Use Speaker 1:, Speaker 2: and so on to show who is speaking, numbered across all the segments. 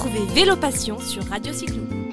Speaker 1: Retrouvez Vélo Passion sur Radio Cyclo.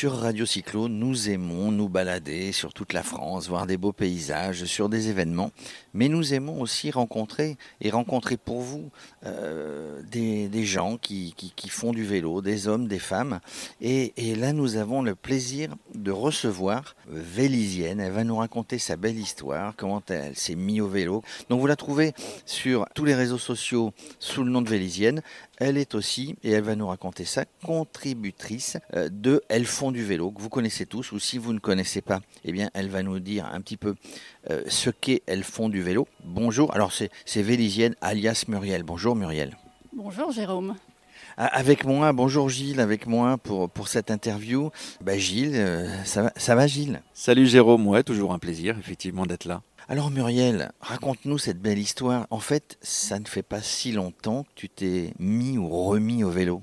Speaker 2: Sur Radio Cyclo, nous aimons nous balader sur toute la France, voir des beaux paysages, sur des événements, mais nous aimons aussi rencontrer et rencontrer pour vous euh, des, gens qui, font du vélo, des hommes, des femmes. Et, et, là, nous avons le plaisir de recevoir Vélisienne. Elle va nous raconter sa belle histoire, comment elle s'est mise au vélo. Donc vous la trouvez sur tous les réseaux sociaux sous le nom de Vélisienne. Elle est aussi, et elle va nous raconter ça, contributrice de Elles font du vélo, que vous connaissez tous, ou si vous ne connaissez pas, eh bien, elle va nous dire un petit peu euh, ce qu'est Elles font du vélo. Bonjour, alors c'est Vélisienne alias Muriel. Bonjour Muriel.
Speaker 3: Bonjour Jérôme.
Speaker 2: Avec moi, bonjour Gilles, avec moi pour, pour cette interview. Bah Gilles, euh, ça, va, ça va Gilles?
Speaker 4: Salut Jérôme, ouais, toujours un plaisir effectivement d'être là.
Speaker 2: Alors Muriel, raconte-nous cette belle histoire. En fait, ça ne fait pas si longtemps que tu t'es mis ou remis au vélo.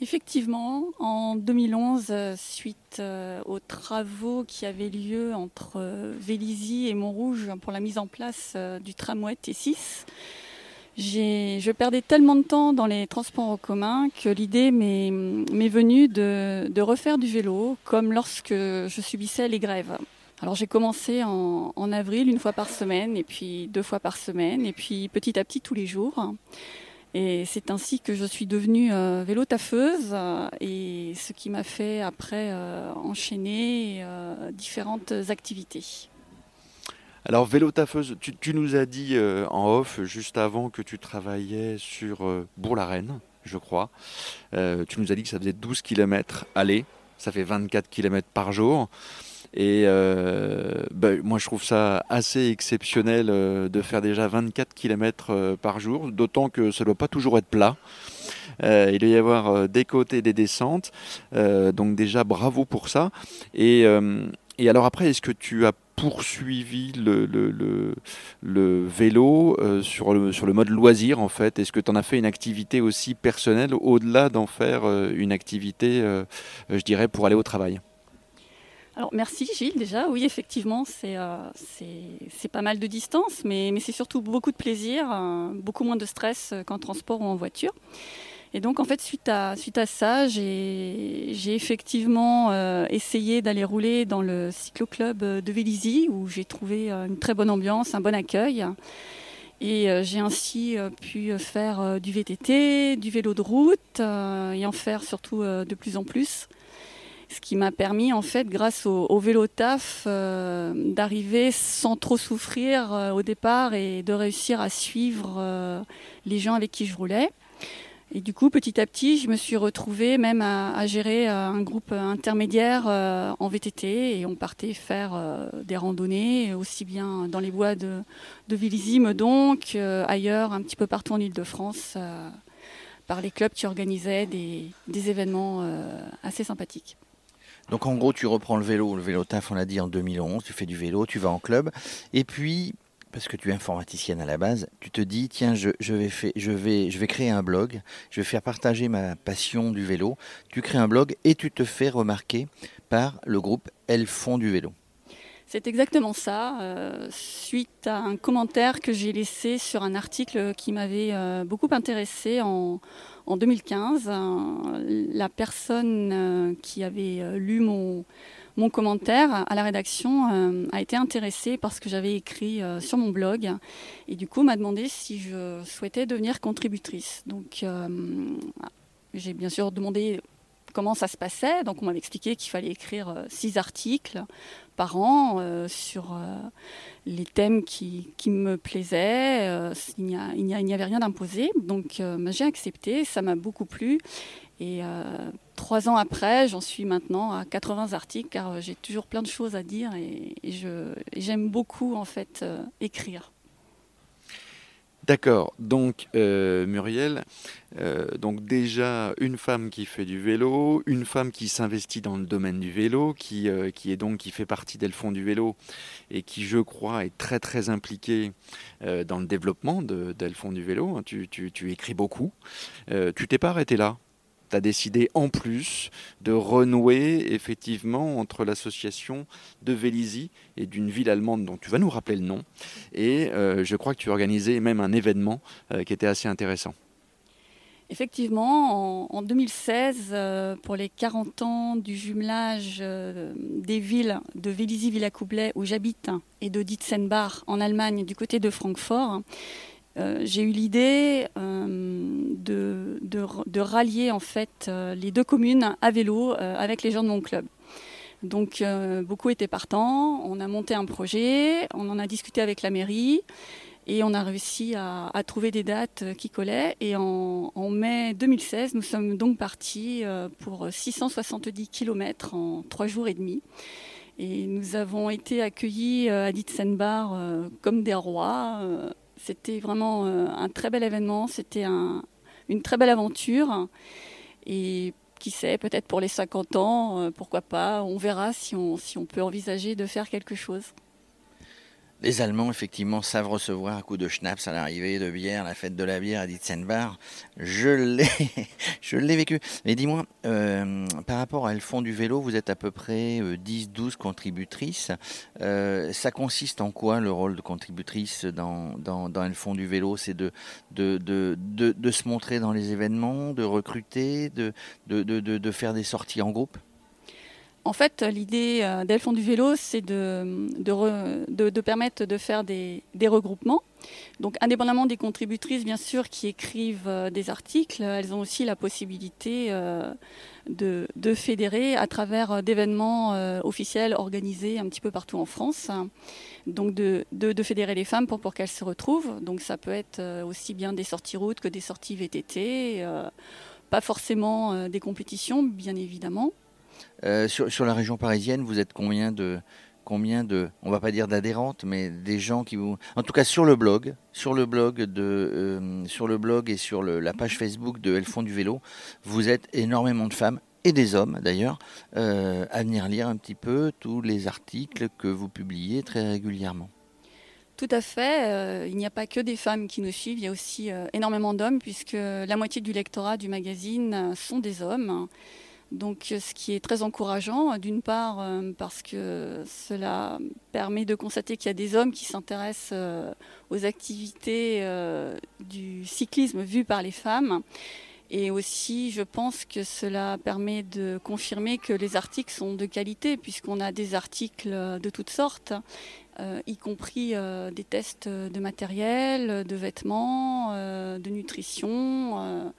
Speaker 3: Effectivement, en 2011, suite aux travaux qui avaient lieu entre Vélizy et Montrouge pour la mise en place du tramway T6, je perdais tellement de temps dans les transports en commun que l'idée m'est venue de, refaire du vélo, comme lorsque je subissais les grèves. Alors j'ai commencé en, avril une fois par semaine, et puis deux fois par semaine, et puis petit à petit tous les jours. Et c'est ainsi que je suis devenue euh, vélo taffeuse, euh, et ce qui m'a fait après euh, enchaîner différentes activités.
Speaker 4: Alors vélo taffeuse, tu, tu nous as dit en off juste avant que tu travaillais sur Bourg-la-Reine, je crois. tu nous as dit que ça faisait 12 km aller, ça fait 24 km par jour. Et euh, bah, moi, je trouve ça assez exceptionnel euh, de faire déjà 24 km euh, par jour, d'autant que ça ne doit pas toujours être plat. Il doit y avoir des côtés, des descentes. Donc déjà, bravo pour ça. Et, alors après, est-ce que tu as poursuivi le, vélo sur le mode loisir en fait? Est-ce que tu en as fait une activité aussi personnelle au-delà d'en faire une activité, je dirais, pour aller au travail?
Speaker 3: Alors merci Gilles déjà, oui effectivement c'est euh, pas mal de distance mais, mais c'est surtout beaucoup de plaisir, euh, beaucoup moins de stress qu'en transport ou en voiture. Et donc en fait suite à, suite à ça j'ai effectivement euh, essayé d'aller rouler dans le cyclo-club de Vélizy où j'ai trouvé une très bonne ambiance, un bon accueil. Et euh, j'ai ainsi euh, pu faire euh, du VTT, du vélo de route et en faire surtout de plus en plus ce qui m'a permis en fait grâce au, au vélo taf euh, d'arriver sans trop souffrir euh, au départ et de réussir à suivre euh, les gens avec qui je roulais. Et du coup, petit à petit, je me suis retrouvée même à, gérer un groupe intermédiaire en VTT et on partait faire des randonnées aussi bien dans les bois de, de donc ailleurs, un petit peu partout en Ile-de-France par les clubs qui organisaient des événements assez sympathiques.
Speaker 2: Donc en gros, tu reprends le vélo, le vélo taf, on l'a dit en 2011, tu fais du vélo, tu vas en club, et puis, parce que tu es informaticienne à la base, tu te dis, tiens, je, vais, fait, je, vais, je vais créer un blog, je vais faire partager ma passion du vélo, tu crées un blog et tu te fais remarquer par le groupe Elles font du vélo.
Speaker 3: C'est exactement ça, euh, suite à un commentaire que j'ai laissé sur un article qui m'avait euh, beaucoup intéressé en, en 2015. Euh, la personne qui avait lu mon, mon commentaire à la rédaction a été intéressée par ce que j'avais écrit sur mon blog et du coup m'a demandé si je souhaitais devenir contributrice. Donc j'ai bien sûr demandé comment ça se passait. Donc on m'avait expliqué qu'il fallait écrire euh, six articles par an euh, sur euh, les thèmes qui, qui me plaisaient. Il n'y avait rien d'imposé. Donc j'ai accepté, ça m'a beaucoup plu. Et trois ans après, j'en suis maintenant à 80 articles car j'ai toujours plein de choses à dire et, et j'aime beaucoup en fait écrire.
Speaker 4: D'accord. Donc, euh, Muriel, euh, donc déjà une femme qui fait du vélo, une femme qui s'investit dans le domaine du vélo, qui, euh, qui est donc qui fait partie d'Elles font du vélo et qui, je crois, est très très impliquée dans le développement d'Elles font du vélo. Tu, tu, tu écris beaucoup. Tu t'es pas arrêté là? Tu as décidé en plus de renouer effectivement entre l'association de Vélizy et d'une ville allemande dont tu vas nous rappeler le nom. Et euh, je crois que tu as organisé même un événement euh, qui était assez intéressant.
Speaker 3: Effectivement, en, 2016, euh, pour les 40 ans du jumelage des villes de Vélizy-Villacoublay où j'habite et de Dietzenbach en Allemagne du côté de Francfort, euh, j'ai eu l'idée euh, de, rallier en fait euh, les deux communes à vélo avec les gens de mon club. Donc beaucoup étaient partants, on a monté un projet, on en a discuté avec la mairie et on a réussi à, trouver des dates qui collaient. Et en, en, mai 2016, nous sommes donc partis pour 670 km en trois jours et demi. Et nous avons été accueillis à Dietzenbach comme des rois c'était vraiment euh, un très bel événement, c'était une très belle aventure. Et qui sait, peut-être pour les 50 ans, euh, pourquoi pas, on verra si on, si on peut envisager de faire quelque chose.
Speaker 2: Les Allemands, effectivement, savent recevoir un coup de schnapps à l'arrivée, de bière, la fête de la bière à Dietzenbach. Je l'ai, je l'ai vécu. Mais dis-moi, euh, par rapport à le fond du vélo, vous êtes à peu près 10-12 euh, contributrices. Euh, ça consiste en quoi le rôle de contributrice dans, dans, dans le fond du vélo? C'est de de, de, de, de, se montrer dans les événements, de recruter, de, de faire des sorties en groupe?
Speaker 3: En fait, l'idée euh, d'Elles du vélo, c'est de, de, permettre de faire des, regroupements. Donc, indépendamment des contributrices, bien sûr, qui écrivent euh, des articles, elles ont aussi la possibilité euh, de, fédérer à travers d'événements officiels organisés un petit peu partout en France. Donc, de, fédérer les femmes pour, pour qu'elles se retrouvent. Donc, ça peut être aussi bien des sorties routes que des sorties VTT. pas forcément des compétitions, bien évidemment.
Speaker 2: Euh, sur, la région parisienne, vous êtes combien de, combien de, on va pas dire d'adhérentes, mais des gens qui vous, en tout cas sur le blog, sur le blog de, euh, sur le blog et sur la page Facebook de Elles font du vélo, vous êtes énormément de femmes et des hommes d'ailleurs euh, à venir lire un petit peu tous les articles que vous publiez très régulièrement.
Speaker 3: Tout à fait. il n'y a pas que des femmes qui nous suivent, il y a aussi énormément d'hommes, puisque la moitié du lectorat du magazine sont des hommes. Donc, ce qui est très encourageant, d'une part euh, parce que cela permet de constater qu'il y a des hommes qui s'intéressent euh, aux activités euh, du cyclisme vues par les femmes. Et aussi, je pense que cela permet de confirmer que les articles sont de qualité, puisqu'on a des articles de toutes sortes, y compris des tests de matériel, de vêtements, de nutrition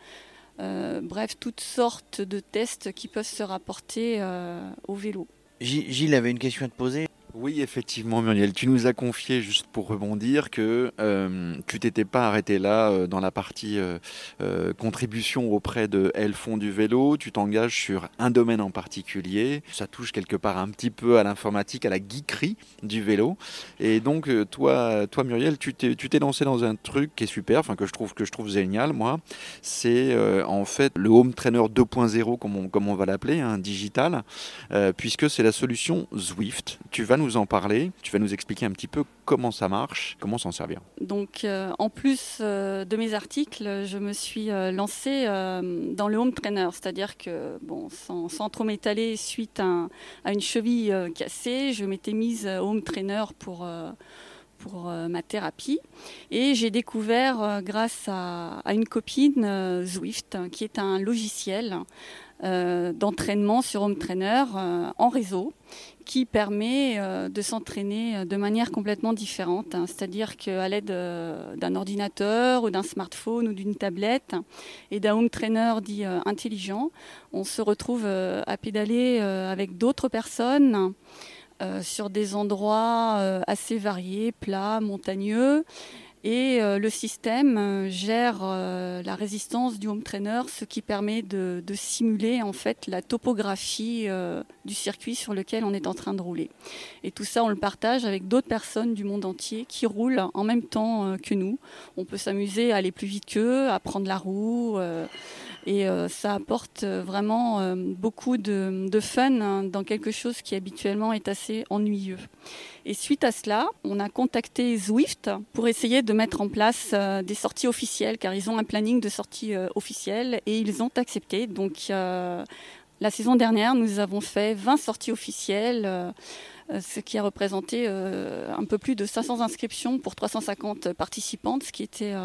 Speaker 3: euh, bref, toutes sortes de tests qui peuvent se rapporter euh, au vélo.
Speaker 2: Gilles avait une question à te poser.
Speaker 4: Oui, effectivement, Muriel, tu nous as confié, juste pour rebondir, que euh, tu t'étais pas arrêté là euh, dans la partie euh, contribution auprès de Elles font du vélo. Tu t'engages sur un domaine en particulier. Ça touche quelque part un petit peu à l'informatique, à la geekerie du vélo. Et donc, toi, toi Muriel, tu t'es lancé dans un truc qui est super, que je trouve que je trouve génial, moi. C'est en fait le home trainer 2.0, comme on, va l'appeler, hein, digital, puisque c'est la solution Zwift. Tu vas nous en parler, tu vas nous expliquer un petit peu comment ça marche, comment s'en servir.
Speaker 3: Donc euh, en plus euh, de mes articles, je me suis euh, lancée dans le home trainer, c'est-à-dire que bon, sans, trop m'étaler suite à, une cheville cassée, je m'étais mise home trainer pour pour ma thérapie. Et j'ai découvert, grâce à, une copine, Zwift, qui est un logiciel d'entraînement sur Home Trainer en réseau qui permet euh, de s'entraîner euh, de manière complètement différente. Hein. C'est-à-dire qu'à l'aide euh, d'un ordinateur ou d'un smartphone ou d'une tablette et d'un home trainer dit intelligent, on se retrouve à pédaler avec d'autres personnes. Sur des endroits assez variés, plats, montagneux, et euh, le système euh, gère euh, la résistance du home trainer, ce qui permet de, simuler en fait la topographie du circuit sur lequel on est en train de rouler. Et tout ça, on le partage avec d'autres personnes du monde entier qui roulent en même temps que nous. On peut s'amuser à aller plus vite qu'eux, à prendre la roue Et ça apporte vraiment beaucoup de, de fun hein, dans quelque chose qui habituellement est assez ennuyeux. Et suite à cela, on a contacté Zwift pour essayer de mettre en place des sorties officielles, car ils ont un planning de sorties officielles et ils ont accepté. Donc la saison dernière, nous avons fait 20 sorties officielles, euh, euh, ce qui a représenté euh, un peu plus de 500 inscriptions pour 350 participantes, ce qui était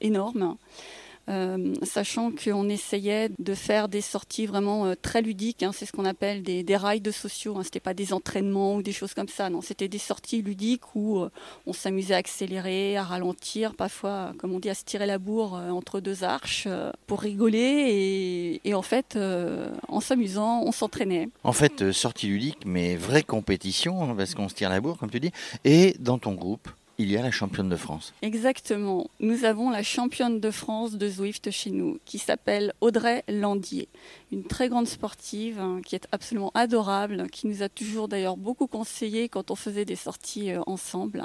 Speaker 3: énorme. Euh, sachant qu'on essayait de faire des sorties vraiment euh, très ludiques. Hein, c'est ce qu'on appelle des, des rides sociaux. Hein, c'était pas des entraînements ou des choses comme ça. Non, c'était des sorties ludiques où euh, on s'amusait à accélérer, à ralentir, parfois, comme on dit, à se tirer la bourre entre deux arches pour rigoler. Et, en fait, en s'amusant, on s'entraînait.
Speaker 2: En fait, sortie ludique, mais vraie compétition, hein, parce qu'on se tire la bourre, comme tu dis. Et dans ton groupe il y a la championne de France.
Speaker 3: Exactement. Nous avons la championne de France de Zwift chez nous, qui s'appelle Audrey Landier. Une très grande sportive, hein, qui est absolument adorable, qui nous a toujours d'ailleurs beaucoup conseillé quand on faisait des sorties euh, ensemble.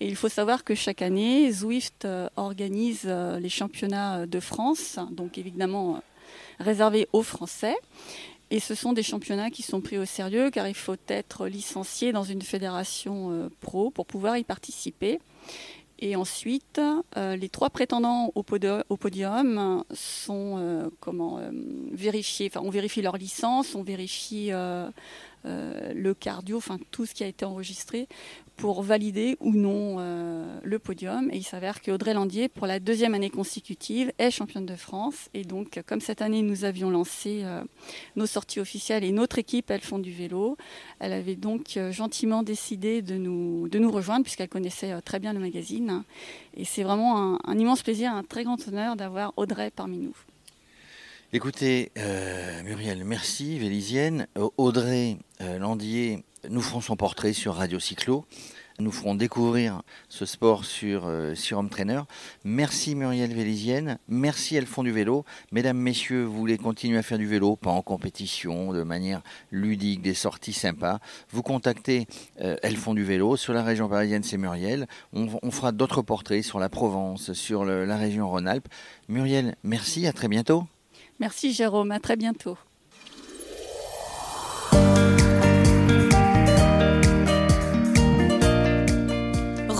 Speaker 3: Et il faut savoir que chaque année, Zwift euh, organise euh, les championnats de France, donc évidemment réservés aux Français. Et ce sont des championnats qui sont pris au sérieux car il faut être licencié dans une fédération euh, pro pour pouvoir y participer. Et ensuite, euh, les trois prétendants au, podium sont euh, comment vérifiés. Enfin, on vérifie leur licence, on vérifie le cardio, enfin tout ce qui a été enregistré pour valider ou non euh, le podium. Et il s'avère qu'Audrey Landier, pour la deuxième année consécutive, est championne de France. Et donc, comme cette année, nous avions lancé euh, nos sorties officielles et notre équipe, elles font du vélo, elle avait donc euh, gentiment décidé de nous, de nous rejoindre, puisqu'elle connaissait très bien le magazine. Et c'est vraiment un, immense plaisir, un très grand honneur d'avoir Audrey parmi nous.
Speaker 2: Écoutez, Muriel, merci, Vélisienne. Audrey Landier nous ferons son portrait sur Radio Cyclo. Nous ferons découvrir ce sport sur, euh, sur Home Trainer. Merci Muriel Vélisienne. Merci Elles font du vélo. Mesdames, messieurs, vous voulez continuer à faire du vélo, pas en compétition, de manière ludique, des sorties sympas. Vous contactez euh, Elles font du vélo. Sur la région parisienne, c'est Muriel. On, fera d'autres portraits sur la Provence, sur la région Rhône-Alpes. Muriel, merci. À très bientôt.
Speaker 3: Merci Jérôme. À très bientôt.